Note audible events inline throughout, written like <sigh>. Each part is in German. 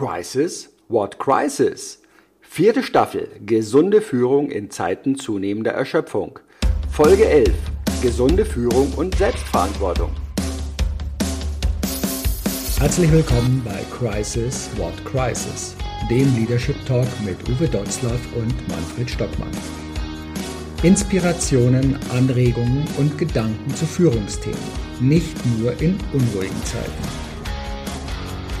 Crisis? What Crisis? Vierte Staffel Gesunde Führung in Zeiten zunehmender Erschöpfung. Folge 11 Gesunde Führung und Selbstverantwortung. Herzlich willkommen bei Crisis What Crisis, dem Leadership Talk mit Uwe Dotzlaff und Manfred Stockmann. Inspirationen, Anregungen und Gedanken zu Führungsthemen, nicht nur in unruhigen Zeiten.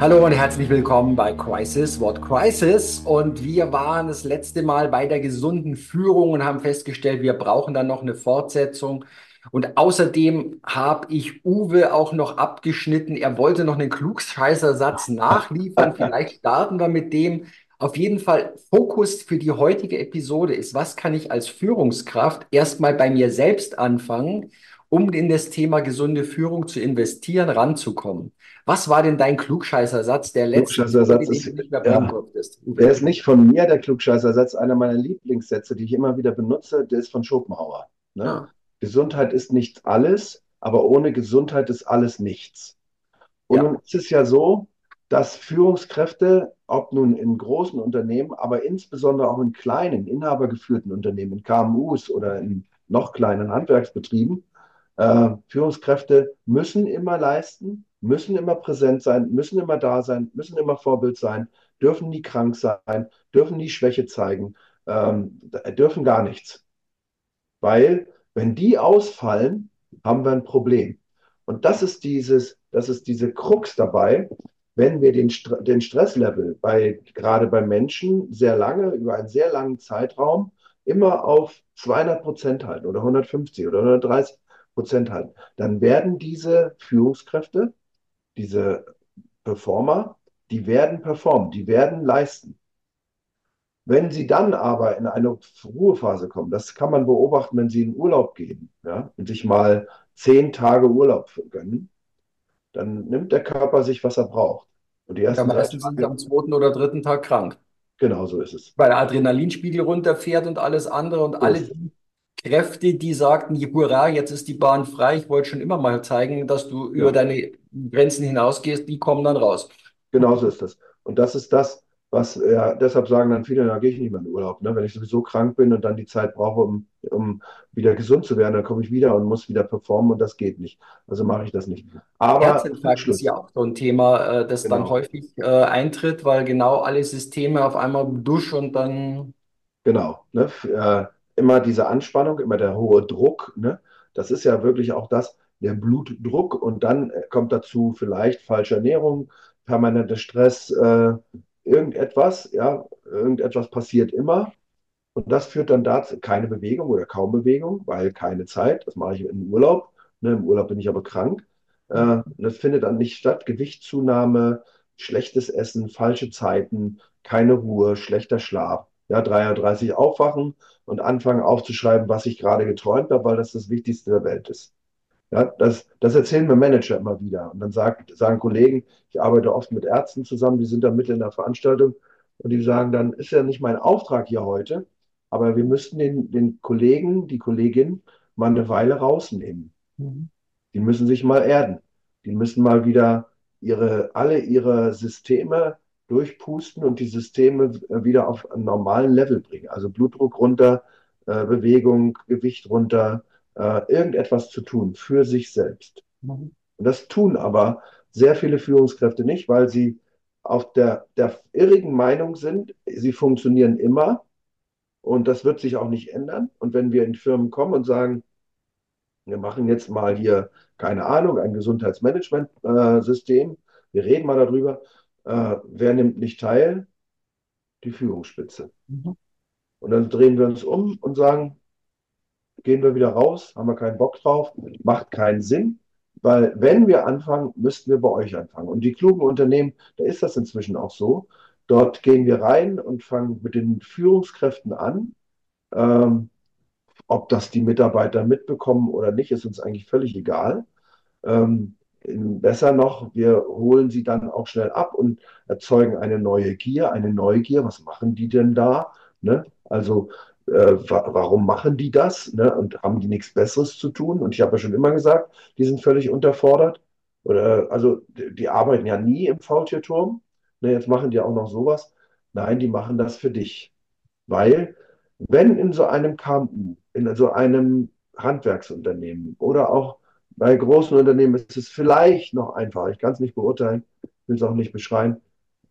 Hallo und herzlich willkommen bei Crisis, What Crisis. Und wir waren das letzte Mal bei der gesunden Führung und haben festgestellt, wir brauchen dann noch eine Fortsetzung. Und außerdem habe ich Uwe auch noch abgeschnitten. Er wollte noch einen Klugscheißersatz <laughs> nachliefern. Vielleicht starten wir mit dem. Auf jeden Fall Fokus für die heutige Episode ist, was kann ich als Führungskraft erstmal bei mir selbst anfangen, um in das Thema gesunde Führung zu investieren, ranzukommen. Was war denn dein Klugscheißersatz, der letzte, Klugscheißersatz ist, nicht mehr ja, durftest? Der ist nicht von mir, der Klugscheißersatz. Einer meiner Lieblingssätze, die ich immer wieder benutze, der ist von Schopenhauer. Ne? Ja. Gesundheit ist nicht alles, aber ohne Gesundheit ist alles nichts. Und ja. nun ist es ja so, dass Führungskräfte, ob nun in großen Unternehmen, aber insbesondere auch in kleinen, inhabergeführten Unternehmen, in KMUs oder in noch kleinen Handwerksbetrieben, äh, Führungskräfte müssen immer leisten, müssen immer präsent sein, müssen immer da sein, müssen immer Vorbild sein, dürfen nie krank sein, dürfen nie Schwäche zeigen, ähm, dürfen gar nichts. Weil, wenn die ausfallen, haben wir ein Problem. Und das ist dieses, das ist diese Krux dabei, wenn wir den, St den Stresslevel bei, gerade bei Menschen sehr lange, über einen sehr langen Zeitraum, immer auf 200 Prozent halten oder 150 oder 130 Prozent halten, dann werden diese Führungskräfte diese Performer, die werden performen, die werden leisten. Wenn sie dann aber in eine Ruhephase kommen, das kann man beobachten, wenn sie in Urlaub gehen ja, und sich mal zehn Tage Urlaub gönnen, dann nimmt der Körper sich, was er braucht. Und die ersten ja, meistens sind am zweiten oder dritten Tag krank. Genau so ist es. Weil der Adrenalinspiegel runterfährt und alles andere und alle, die Kräfte, die sagten, hurra, jetzt ist die Bahn frei, ich wollte schon immer mal zeigen, dass du ja. über deine Grenzen hinausgehst, die kommen dann raus. Genau so ist das. Und das ist das, was, ja, deshalb sagen dann viele, da gehe ich nicht mehr in Urlaub. Ne? Wenn ich sowieso krank bin und dann die Zeit brauche, um, um wieder gesund zu werden, dann komme ich wieder und muss wieder performen und das geht nicht. Also mache ich das nicht. Aber Herzinfarkt ist ja auch so ein Thema, äh, das genau. dann häufig äh, eintritt, weil genau alle Systeme auf einmal dusch und dann. Genau. Ne? Immer diese Anspannung, immer der hohe Druck. Ne? Das ist ja wirklich auch das, der Blutdruck und dann äh, kommt dazu vielleicht falsche Ernährung, permanenter Stress, äh, irgendetwas, ja, irgendetwas passiert immer. Und das führt dann dazu, keine Bewegung oder kaum Bewegung, weil keine Zeit. Das mache ich im Urlaub. Ne? Im Urlaub bin ich aber krank. Äh, das findet dann nicht statt. Gewichtszunahme, schlechtes Essen, falsche Zeiten, keine Ruhe, schlechter Schlaf. Ja, 3.30 Uhr aufwachen und anfangen aufzuschreiben, was ich gerade geträumt habe, weil das das Wichtigste der Welt ist. Ja, das, das erzählen mir Manager immer wieder. Und dann sagt, sagen Kollegen, ich arbeite oft mit Ärzten zusammen, die sind da mitten in der Veranstaltung und die sagen dann, ist ja nicht mein Auftrag hier heute, aber wir müssten den, den Kollegen, die Kollegin mal eine Weile rausnehmen. Mhm. Die müssen sich mal erden. Die müssen mal wieder ihre, alle ihre Systeme durchpusten und die Systeme wieder auf einen normalen Level bringen. Also Blutdruck runter, äh, Bewegung, Gewicht runter, äh, irgendetwas zu tun für sich selbst. Mhm. Und das tun aber sehr viele Führungskräfte nicht, weil sie auf der, der irrigen Meinung sind, sie funktionieren immer und das wird sich auch nicht ändern. Und wenn wir in Firmen kommen und sagen, wir machen jetzt mal hier, keine Ahnung, ein Gesundheitsmanagementsystem, äh, wir reden mal darüber, äh, wer nimmt nicht teil? Die Führungsspitze. Mhm. Und dann drehen wir uns um und sagen, gehen wir wieder raus, haben wir keinen Bock drauf, macht keinen Sinn, weil wenn wir anfangen, müssten wir bei euch anfangen. Und die klugen Unternehmen, da ist das inzwischen auch so, Dort gehen wir rein und fangen mit den Führungskräften an. Ähm, ob das die Mitarbeiter mitbekommen oder nicht, ist uns eigentlich völlig egal. Ähm, besser noch, wir holen sie dann auch schnell ab und erzeugen eine neue Gier, eine Neugier. Was machen die denn da? Ne? Also äh, wa warum machen die das? Ne? Und haben die nichts Besseres zu tun? Und ich habe ja schon immer gesagt, die sind völlig unterfordert. Oder, also die, die arbeiten ja nie im Faultierturm. Ne? Jetzt machen die auch noch sowas. Nein, die machen das für dich. Weil, wenn in so einem KMU, in so einem Handwerksunternehmen oder auch bei großen Unternehmen ist es vielleicht noch einfacher, ich kann es nicht beurteilen, will es auch nicht beschreiben,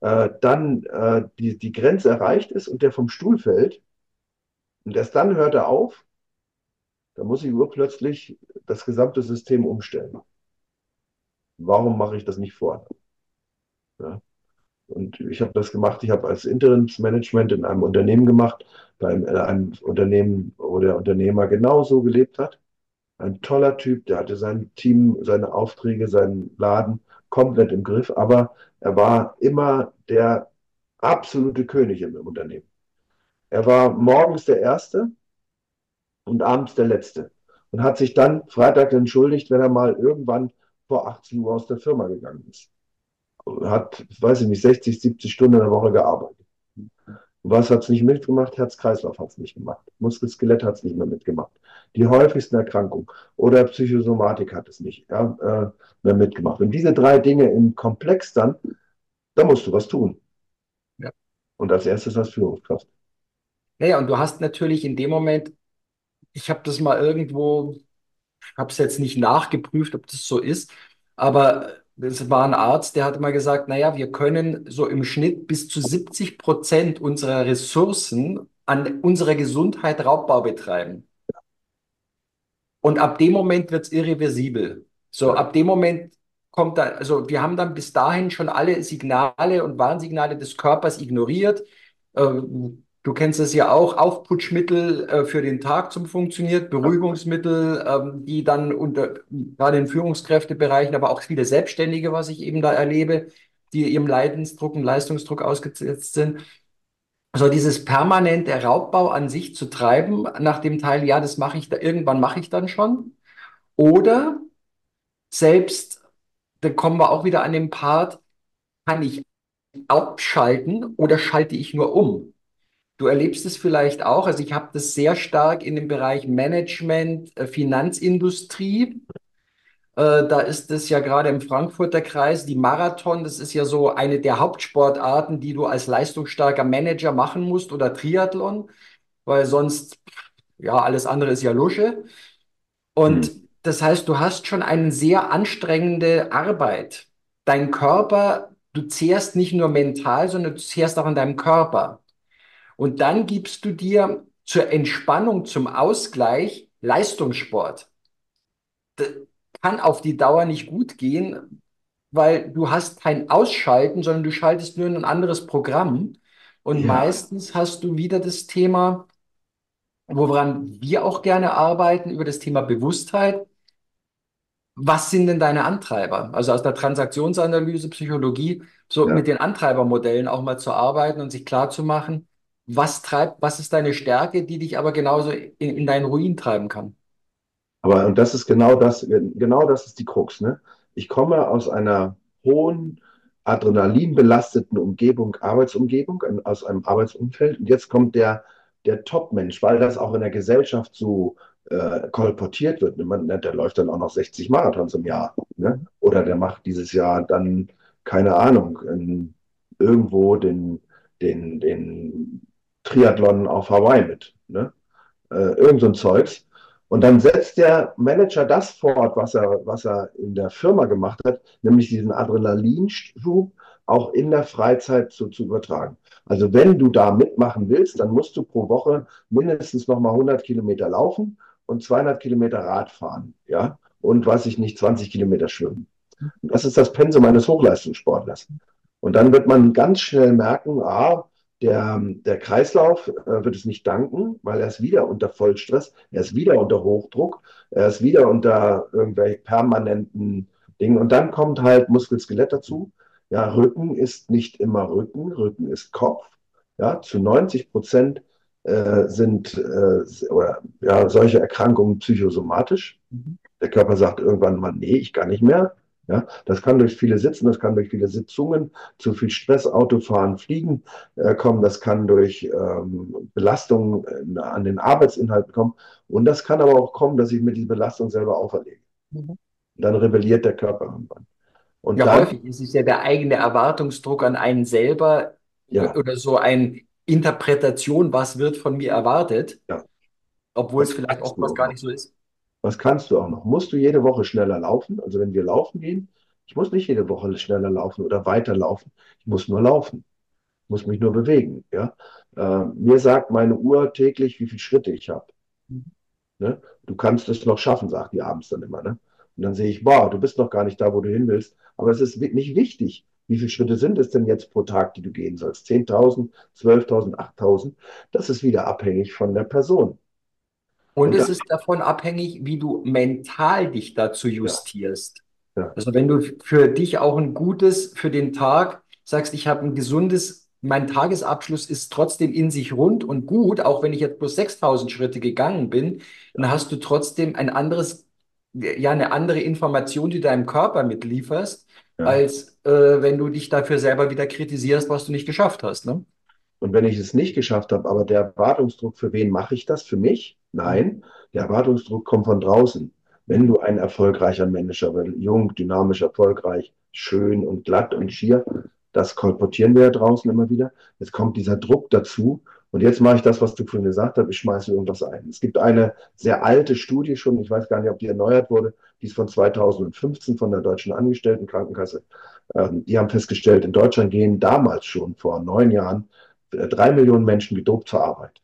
äh, dann äh, die, die Grenze erreicht ist und der vom Stuhl fällt und erst dann hört er auf, dann muss ich urplötzlich das gesamte System umstellen. Warum mache ich das nicht vorher? Ja. Und ich habe das gemacht, ich habe als Interimsmanagement in einem Unternehmen gemacht, bei einem, einem Unternehmen, wo der Unternehmer genauso gelebt hat. Ein toller Typ, der hatte sein Team, seine Aufträge, seinen Laden komplett im Griff, aber er war immer der absolute König im Unternehmen. Er war morgens der Erste und abends der Letzte und hat sich dann Freitag entschuldigt, wenn er mal irgendwann vor 18 Uhr aus der Firma gegangen ist. Hat, weiß ich nicht, 60, 70 Stunden in der Woche gearbeitet. Was hat es nicht mitgemacht? Herz-Kreislauf hat es nicht gemacht. Muskel-Skelett hat es nicht mehr mitgemacht. Die häufigsten Erkrankungen oder Psychosomatik hat es nicht ja, äh, mehr mitgemacht. Und diese drei Dinge im Komplex dann, da musst du was tun. Ja. Und als erstes als Führungskraft. Naja, und du hast natürlich in dem Moment, ich habe das mal irgendwo, ich habe es jetzt nicht nachgeprüft, ob das so ist, aber es war ein Arzt, der hat mal gesagt, naja, wir können so im Schnitt bis zu 70 Prozent unserer Ressourcen an unserer Gesundheit Raubbau betreiben. Und ab dem Moment wird es irreversibel. So, ab dem Moment kommt da, also wir haben dann bis dahin schon alle Signale und Warnsignale des Körpers ignoriert. Ähm, Du kennst es ja auch, Aufputschmittel äh, für den Tag zum funktioniert, Beruhigungsmittel, ähm, die dann unter, gerade in Führungskräftebereichen, aber auch viele Selbstständige, was ich eben da erlebe, die ihrem Leidensdruck und Leistungsdruck ausgesetzt sind. Also dieses permanente Raubbau an sich zu treiben, nach dem Teil, ja, das mache ich da, irgendwann mache ich dann schon. Oder selbst, da kommen wir auch wieder an den Part, kann ich abschalten oder schalte ich nur um? Du erlebst es vielleicht auch. Also ich habe das sehr stark in dem Bereich Management, äh, Finanzindustrie. Äh, da ist es ja gerade im Frankfurter Kreis, die Marathon, das ist ja so eine der Hauptsportarten, die du als leistungsstarker Manager machen musst oder Triathlon, weil sonst, ja, alles andere ist ja Lusche. Und hm. das heißt, du hast schon eine sehr anstrengende Arbeit. Dein Körper, du zehrst nicht nur mental, sondern du zehrst auch an deinem Körper. Und dann gibst du dir zur Entspannung, zum Ausgleich Leistungssport. Das kann auf die Dauer nicht gut gehen, weil du hast kein Ausschalten, sondern du schaltest nur in ein anderes Programm. Und ja. meistens hast du wieder das Thema, woran wir auch gerne arbeiten, über das Thema Bewusstheit. Was sind denn deine Antreiber? Also aus der Transaktionsanalyse, Psychologie, so ja. mit den Antreibermodellen auch mal zu arbeiten und sich klar zu machen, was treibt, was ist deine Stärke, die dich aber genauso in, in deinen Ruin treiben kann? Aber und das ist genau das, genau das ist die Krux. Ne? Ich komme aus einer hohen adrenalinbelasteten Umgebung, Arbeitsumgebung, aus einem Arbeitsumfeld und jetzt kommt der, der Top-Mensch, weil das auch in der Gesellschaft so äh, kolportiert wird. Man, der läuft dann auch noch 60 Marathons im Jahr. Ne? Oder der macht dieses Jahr dann, keine Ahnung, in, irgendwo den, den, den Triathlon auf Hawaii mit. Ne? Äh, irgend so ein Zeugs. Und dann setzt der Manager das fort, was er, was er in der Firma gemacht hat, nämlich diesen Adrenalinschub auch in der Freizeit zu, zu übertragen. Also wenn du da mitmachen willst, dann musst du pro Woche mindestens nochmal 100 Kilometer laufen und 200 Kilometer Rad fahren, ja, und weiß ich nicht, 20 Kilometer schwimmen. Das ist das Pensum eines Hochleistungssportlers. Und dann wird man ganz schnell merken, ah, der, der Kreislauf äh, wird es nicht danken, weil er ist wieder unter Vollstress, er ist wieder unter Hochdruck, er ist wieder unter irgendwelchen permanenten Dingen. Und dann kommt halt Muskel-Skelett dazu. Ja, Rücken ist nicht immer Rücken, Rücken ist Kopf. Ja, zu 90 Prozent äh, sind äh, oder, ja, solche Erkrankungen psychosomatisch. Mhm. Der Körper sagt irgendwann mal, nee, ich kann nicht mehr. Ja, das kann durch viele Sitzen, das kann durch viele Sitzungen, zu viel Stress, Autofahren, Fliegen äh, kommen, das kann durch ähm, Belastungen äh, an den Arbeitsinhalten kommen und das kann aber auch kommen, dass ich mir die Belastung selber auferlege. Mhm. Dann rebelliert der Körper irgendwann. Und Ja, dann, häufig ist es ja der eigene Erwartungsdruck an einen selber ja, oder so eine Interpretation, was wird von mir erwartet, ja, obwohl es was vielleicht oftmals gar nicht so ist. Was kannst du auch noch? Musst du jede Woche schneller laufen? Also wenn wir laufen gehen, ich muss nicht jede Woche schneller laufen oder weiter laufen. Ich muss nur laufen. Ich muss mich nur bewegen. Ja? Äh, mir sagt meine Uhr täglich, wie viele Schritte ich habe. Mhm. Ne? Du kannst es noch schaffen, sagt die abends dann immer. Ne? Und dann sehe ich, boah, du bist noch gar nicht da, wo du hin willst. Aber es ist nicht wichtig. Wie viele Schritte sind es denn jetzt pro Tag, die du gehen sollst? 10.000, 12.000, 8.000? Das ist wieder abhängig von der Person. Und Und es ist davon abhängig, wie du mental dich dazu ja, justierst. ja, Also wenn du für dich auch ein gutes für den Tag sagst, ich habe ein gesundes, mein Tagesabschluss ist trotzdem in sich rund und gut, auch wenn ich jetzt bloß 6000 Schritte gegangen bin, dann hast du trotzdem ein anderes, ja, eine andere Information, die deinem Körper mitlieferst, ja. als äh, wenn du dich dafür selber wieder kritisierst, was du nicht geschafft hast, ne? Und wenn ich es nicht geschafft habe, aber der Erwartungsdruck, für wen mache ich das? Für mich? Nein, der Erwartungsdruck kommt von draußen. Wenn du ein erfolgreicher Manager bist, jung, dynamisch, erfolgreich, schön und glatt und schier, das kolportieren wir ja draußen immer wieder. Jetzt kommt dieser Druck dazu. Und jetzt mache ich das, was du vorhin gesagt hast, ich schmeiße irgendwas ein. Es gibt eine sehr alte Studie schon, ich weiß gar nicht, ob die erneuert wurde, die ist von 2015 von der Deutschen Angestelltenkrankenkasse. Ähm, die haben festgestellt, in Deutschland gehen damals schon vor neun Jahren äh, drei Millionen Menschen gedopt zur Arbeit.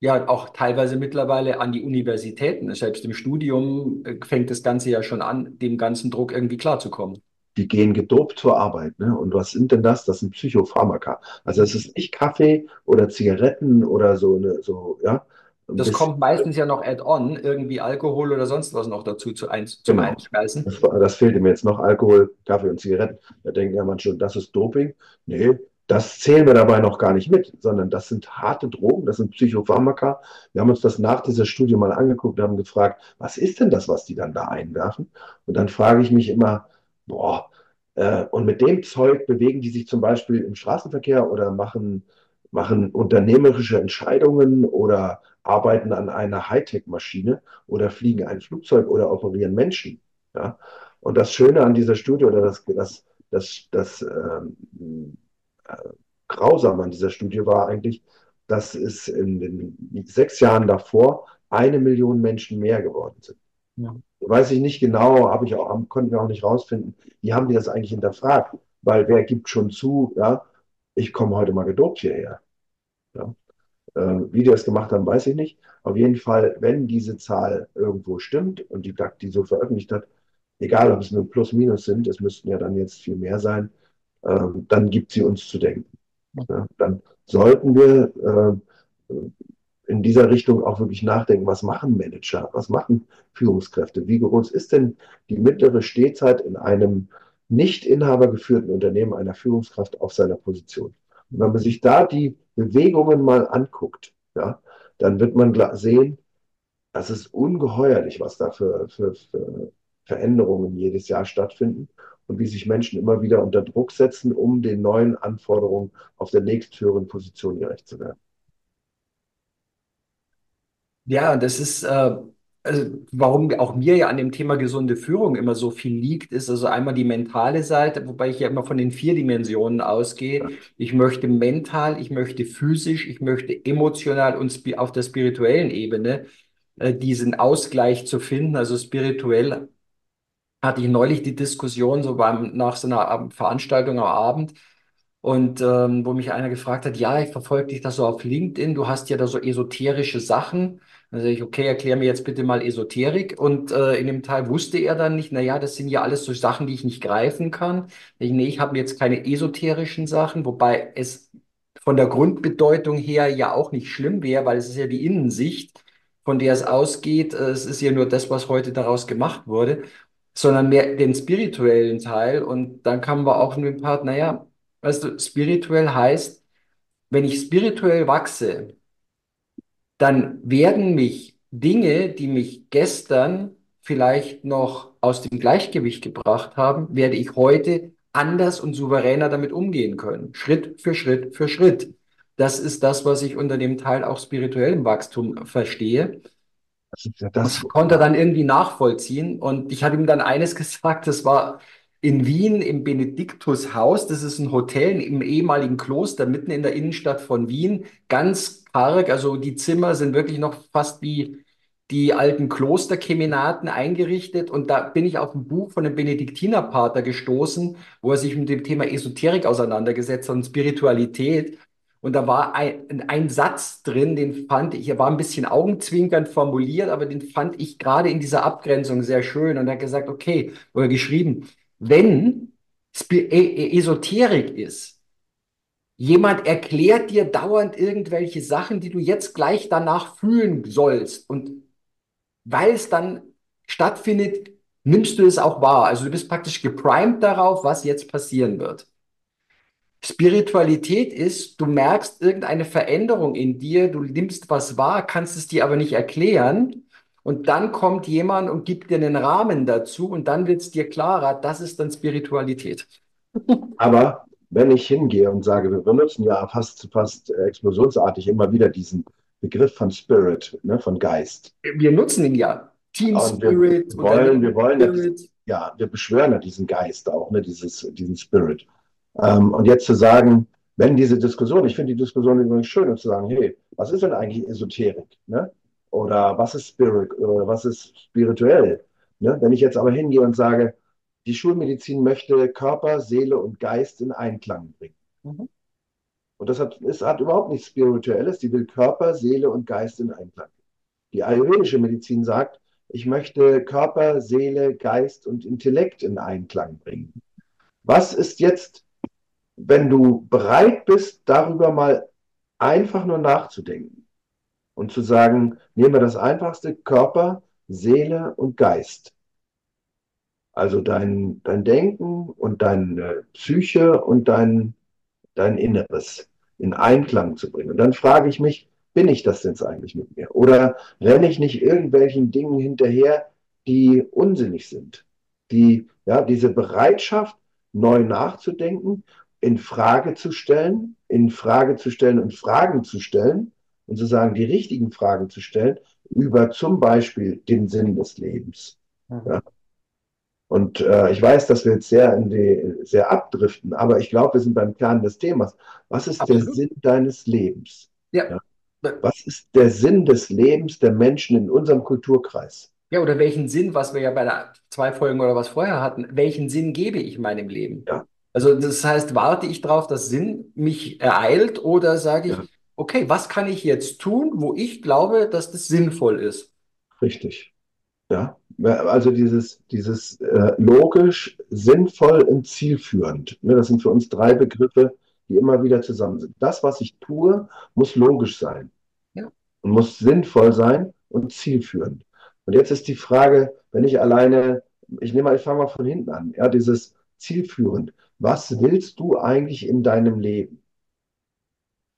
Ja, auch teilweise mittlerweile an die Universitäten. Selbst im Studium äh, fängt das Ganze ja schon an, dem ganzen Druck irgendwie klarzukommen. Die gehen gedopt zur Arbeit. Ne? Und was sind denn das? Das sind Psychopharmaka. Also es ist nicht Kaffee oder Zigaretten oder so, eine, so ja, ein Das bisschen, kommt meistens ja noch add-on, irgendwie Alkohol oder sonst was noch dazu zu ein, zum genau. Einschmeißen. Das, das fehlte mir jetzt noch, Alkohol, Kaffee und Zigaretten. Da denken ja manche, das ist Doping. Nee, das zählen wir dabei noch gar nicht mit, sondern das sind harte Drogen, das sind Psychopharmaka. Wir haben uns das nach dieser Studie mal angeguckt und haben gefragt, was ist denn das, was die dann da einwerfen? Und dann frage ich mich immer, boah, äh, und mit dem Zeug bewegen die sich zum Beispiel im Straßenverkehr oder machen, machen unternehmerische Entscheidungen oder arbeiten an einer Hightech-Maschine oder fliegen ein Flugzeug oder operieren Menschen. Ja? Und das Schöne an dieser Studie oder das, das, das, das ähm, Grausame an dieser Studie war eigentlich, dass es in den sechs Jahren davor eine Million Menschen mehr geworden sind. Ja. Weiß ich nicht genau, habe ich auch, konnten wir auch nicht rausfinden, wie haben die das eigentlich hinterfragt? Weil wer gibt schon zu, ja, ich komme heute mal gedopt hierher. Ja? Äh, wie die das gemacht haben, weiß ich nicht. Auf jeden Fall, wenn diese Zahl irgendwo stimmt und die DAC die so veröffentlicht hat, egal ob es nur Plus, Minus sind, es müssten ja dann jetzt viel mehr sein, ähm, dann gibt sie uns zu denken. Ja? Dann sollten wir äh, in dieser Richtung auch wirklich nachdenken, was machen Manager, was machen Führungskräfte, wie groß ist denn die mittlere Stehzeit in einem nicht inhabergeführten Unternehmen einer Führungskraft auf seiner Position. Und wenn man sich da die Bewegungen mal anguckt, ja, dann wird man sehen, das ist ungeheuerlich, was da für, für, für Veränderungen jedes Jahr stattfinden und wie sich Menschen immer wieder unter Druck setzen, um den neuen Anforderungen auf der nächsthöheren Position gerecht zu werden. Ja, das ist, äh, also warum auch mir ja an dem Thema gesunde Führung immer so viel liegt, ist also einmal die mentale Seite, wobei ich ja immer von den vier Dimensionen ausgehe. Ich möchte mental, ich möchte physisch, ich möchte emotional und auf der spirituellen Ebene äh, diesen Ausgleich zu finden. Also spirituell hatte ich neulich die Diskussion so beim, nach so einer Veranstaltung am Abend. Und ähm, wo mich einer gefragt hat, ja, ich verfolge dich da so auf LinkedIn, du hast ja da so esoterische Sachen. Dann sage ich, okay, erklär mir jetzt bitte mal Esoterik. Und äh, in dem Teil wusste er dann nicht, na ja, das sind ja alles so Sachen, die ich nicht greifen kann. Ich, nee, ich habe jetzt keine esoterischen Sachen, wobei es von der Grundbedeutung her ja auch nicht schlimm wäre, weil es ist ja die Innensicht, von der es ausgeht. Äh, Es ist ja nur das, was heute daraus gemacht wurde. Sondern mehr den spirituellen Teil. Und dann kamen wir auch in den Part, naja, weißt du, spirituell heißt, wenn ich spirituell wachse, dann werden mich Dinge, die mich gestern vielleicht noch aus dem Gleichgewicht gebracht haben, werde ich heute anders und souveräner damit umgehen können. Schritt für Schritt für Schritt. Das ist das, was ich unter dem Teil auch spirituellem Wachstum verstehe. Das ist ja das. Konnte er dann irgendwie nachvollziehen. Und ich hatte ihm dann eines <laughs> gesagt, das war in Wien im Benediktushaus. Das ist ein Hotel im ehemaligen Kloster mitten in der Innenstadt von Wien. Ganz karg, also die Zimmer sind wirklich noch fast wie die alten Klosterkemenaten eingerichtet. Und da bin ich auf ein Buch von einem Benediktinerpater gestoßen, wo er sich mit dem Thema Esoterik auseinandergesetzt hat und Spiritualität. Und da war ein, ein Satz drin, den fand ich, er war ein bisschen augenzwinkernd formuliert, aber den fand ich gerade in dieser Abgrenzung sehr schön. Und er hat gesagt, okay, oder geschrieben, wenn e e Esoterik ist, jemand erklärt dir dauernd irgendwelche Sachen, die du jetzt gleich danach fühlen sollst. Und weil es dann stattfindet, nimmst du es auch wahr. Also du bist praktisch geprimed darauf, was jetzt passieren wird. Spiritualität ist, du merkst irgendeine Veränderung in dir, du nimmst was wahr, kannst es dir aber nicht erklären. Und dann kommt jemand und gibt dir einen Rahmen dazu und dann wird es dir klarer, das ist dann Spiritualität. <laughs> Aber wenn ich hingehe und sage, wir benutzen ja fast, fast explosionsartig immer wieder diesen Begriff von Spirit, ne, von Geist. Wir nutzen ihn ja. Team Und wir Spirit. wollen, wir wollen ja, Spirit. ja, wir beschwören ja diesen Geist auch, ne, dieses, diesen Spirit. Ähm, und jetzt zu sagen, wenn diese Diskussion, ich finde die Diskussion übrigens schön, und zu sagen, hey, was ist denn eigentlich Esoterik? Ne? Oder was ist Spirit? Oder was ist spirituell? Ne? Wenn ich jetzt aber hingehe und sage, die Schulmedizin möchte Körper, Seele und Geist in Einklang bringen. Mhm. Und das hat, es hat überhaupt nichts Spirituelles. Die will Körper, Seele und Geist in Einklang. Die ayurvedische Medizin sagt, ich möchte Körper, Seele, Geist und Intellekt in Einklang bringen. Was ist jetzt, wenn du bereit bist, darüber mal einfach nur nachzudenken und zu sagen, nehmen wir das einfachste, Körper, Seele und Geist. Also dein, dein Denken und deine Psyche und dein, dein Inneres in Einklang zu bringen. Und dann frage ich mich, bin ich das denn eigentlich mit mir? Oder renne ich nicht irgendwelchen Dingen hinterher, die unsinnig sind? Die, ja, diese Bereitschaft, neu nachzudenken, in Frage zu stellen, in Frage zu stellen und Fragen zu stellen und zu sagen, die richtigen Fragen zu stellen über zum Beispiel den Sinn des Lebens. Ja. Und äh, ich weiß, dass wir jetzt sehr, in die, sehr abdriften, aber ich glaube, wir sind beim Kern des Themas. Was ist der Absolut. Sinn deines Lebens? Ja. Ja. Was ist der Sinn des Lebens der Menschen in unserem Kulturkreis? Ja, oder welchen Sinn, was wir ja bei der zwei Folgen oder was vorher hatten, welchen Sinn gebe ich meinem Leben? Ja. Also das heißt, warte ich darauf, dass Sinn mich ereilt oder sage ich, Ja. okay, was kann ich jetzt tun, wo ich glaube, dass das sinnvoll ist? Richtig. Ja. Also dieses, dieses äh, logisch, sinnvoll und zielführend. Ne, das sind für uns drei Begriffe, die immer wieder zusammen sind. Das, was ich tue, muss logisch sein Ja. und muss sinnvoll sein und zielführend. Und jetzt ist die Frage, wenn ich alleine, ich nehme mal, ich fange mal von hinten an, ja, dieses zielführend. Was willst du eigentlich in deinem Leben?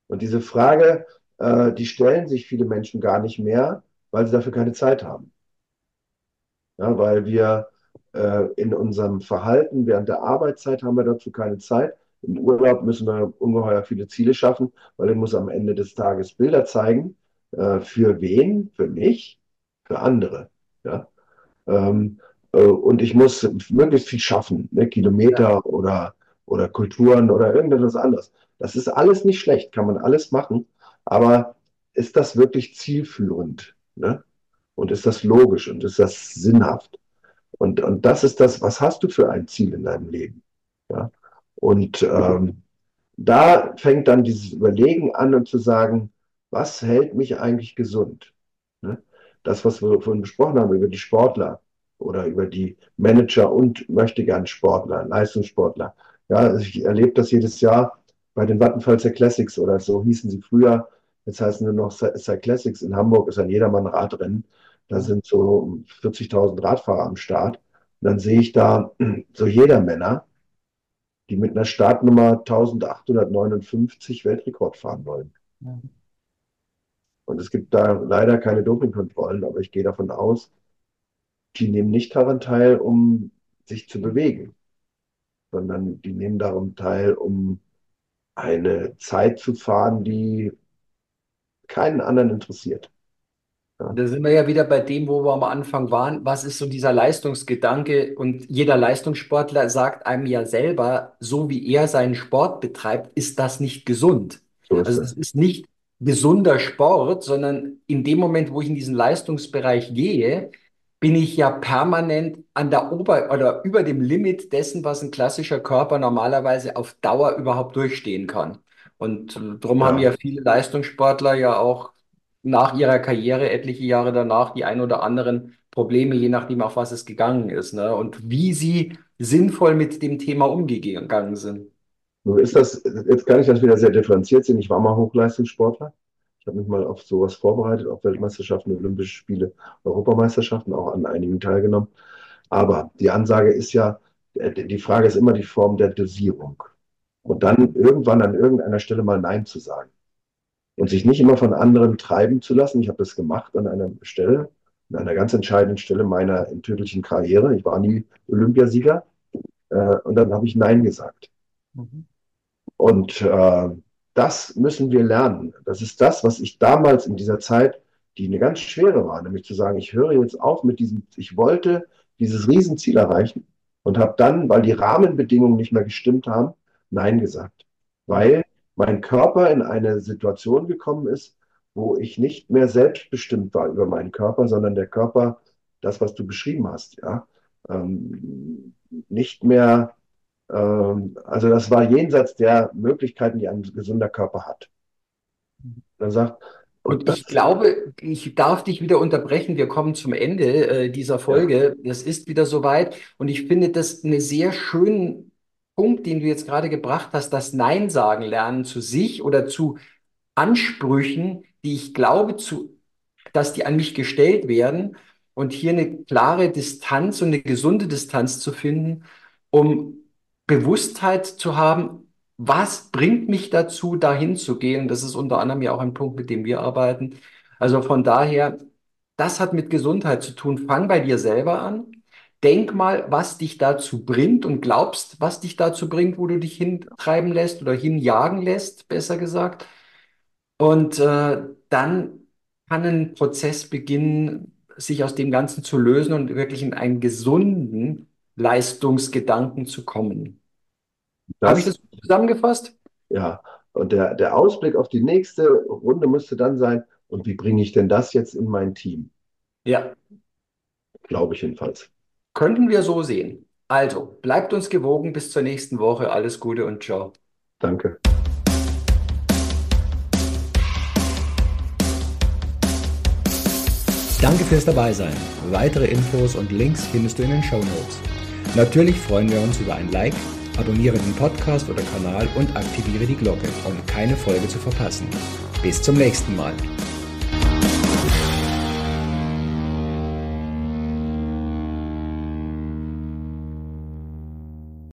Und diese Frage, äh, die stellen sich viele Menschen gar nicht mehr, weil sie dafür keine Zeit haben. Ja, weil wir äh, in unserem Verhalten während der Arbeitszeit haben wir dazu keine Zeit. Im Urlaub müssen wir ungeheuer viele Ziele schaffen, weil ich muss am Ende des Tages Bilder zeigen. Äh, für wen? Für mich? Für andere. Ja? Ähm, äh, und ich muss möglichst viel schaffen, ne? Kilometer oder, oder Kulturen oder irgendetwas anderes. Das ist alles nicht schlecht, kann man alles machen. Aber ist das wirklich zielführend? Ne? Und ist das logisch und ist das sinnhaft? Und, und das ist das, was hast du für ein Ziel in deinem Leben? Ja? Und ähm, da fängt dann dieses Überlegen an und zu sagen, was hält mich eigentlich gesund? Ne? Das, was wir vorhin besprochen haben über die Sportler oder über die Manager und möchte gern Sportler, Leistungssportler. Ja, also ich erlebe das jedes Jahr bei den Vattenfallser Classics oder so hießen sie früher. Jetzt heißen sie noch Cyclassics in Hamburg, ist ein Jedermann-Radrennen. Da sind so 40.000 Radfahrer am Start. dann sehe ich da <clears throat> so jeder Männer, die mit einer Startnummer 1859 Weltrekord fahren wollen. Ja. Und es gibt da leider keine Dopingkontrollen, aber ich gehe davon aus, die nehmen nicht daran teil, um sich zu bewegen, sondern die nehmen daran teil, um eine Zeit zu fahren, die keinen anderen interessiert. Ja. Da sind wir ja wieder bei dem, wo wir am Anfang waren. Was ist so dieser Leistungsgedanke? Und jeder Leistungssportler sagt einem ja selber, so wie er seinen Sport betreibt, ist das nicht gesund. So ist also es ist nicht gesunder Sport, sondern in dem Moment, wo ich in diesen Leistungsbereich gehe, bin ich ja permanent an der Ober- oder über dem Limit dessen, was ein klassischer Körper normalerweise auf Dauer überhaupt durchstehen kann. Und darum ja. haben ja viele Leistungssportler ja auch nach ihrer Karriere, etliche Jahre danach, die ein oder anderen Probleme, je nachdem, auf was es gegangen ist. Ne? Und wie sie sinnvoll mit dem Thema umgegangen sind. Nun ist das, jetzt kann ich das wieder sehr differenziert sehen. Ich war mal Hochleistungssportler. Ich habe mich mal auf sowas vorbereitet, auf Weltmeisterschaften, Olympische Spiele, Europameisterschaften, auch an einigen teilgenommen. Aber die Ansage ist ja, die Frage ist immer die Form der Dosierung. Und dann irgendwann an irgendeiner Stelle mal Nein zu sagen. Und sich nicht immer von anderen treiben zu lassen. Ich habe das gemacht an einer Stelle, an einer ganz entscheidenden Stelle meiner tödlichen Karriere. Ich war nie Olympiasieger. Äh, und dann habe ich Nein gesagt. Mhm. Und äh, das müssen wir lernen. Das ist das, was ich damals in dieser Zeit, die eine ganz schwere war, nämlich zu sagen, ich höre jetzt auf mit diesem, ich wollte dieses Riesenziel erreichen und habe dann, weil die Rahmenbedingungen nicht mehr gestimmt haben, Nein gesagt. Weil mein Körper in eine Situation gekommen ist, wo ich nicht mehr selbstbestimmt war über meinen Körper, sondern der Körper, das, was du beschrieben hast, ja, ähm, nicht mehr also das war jenseits der Möglichkeiten, die ein gesunder Körper hat. Er sagt, und, und ich glaube, ich darf dich wieder unterbrechen. Wir kommen zum Ende äh, dieser Folge. Ja. Es ist wieder soweit. Und ich finde das einen sehr schönen Punkt, den du jetzt gerade gebracht hast, das Nein sagen lernen zu sich oder zu Ansprüchen, die ich glaube, zu, dass die an mich gestellt werden. Und hier eine klare Distanz und eine gesunde Distanz zu finden, um Bewusstheit zu haben, was bringt mich dazu, dahin zu gehen? Das ist unter anderem ja auch ein Punkt, mit dem wir arbeiten. Also von daher, das hat mit Gesundheit zu tun. Fang bei dir selber an. Denk mal, was dich dazu bringt und glaubst, was dich dazu bringt, wo du dich hintreiben lässt oder hinjagen lässt, besser gesagt. Und äh, dann kann ein Prozess beginnen, sich aus dem Ganzen zu lösen und wirklich in einen gesunden Leistungsgedanken zu kommen. Habe ich das zusammengefasst? Ja, und der, der Ausblick auf die nächste Runde müsste dann sein, und wie bringe ich denn das jetzt in mein Team? Ja. Glaube ich jedenfalls. Könnten wir so sehen. Also, bleibt uns gewogen bis zur nächsten Woche. Alles Gute und ciao. Danke. Danke fürs Dabeisein. Weitere Infos und Links findest du in den Show Notes. Natürlich freuen wir uns über ein Like, abonniere den Podcast oder Kanal und aktiviere die Glocke, um keine Folge zu verpassen. Bis zum nächsten Mal.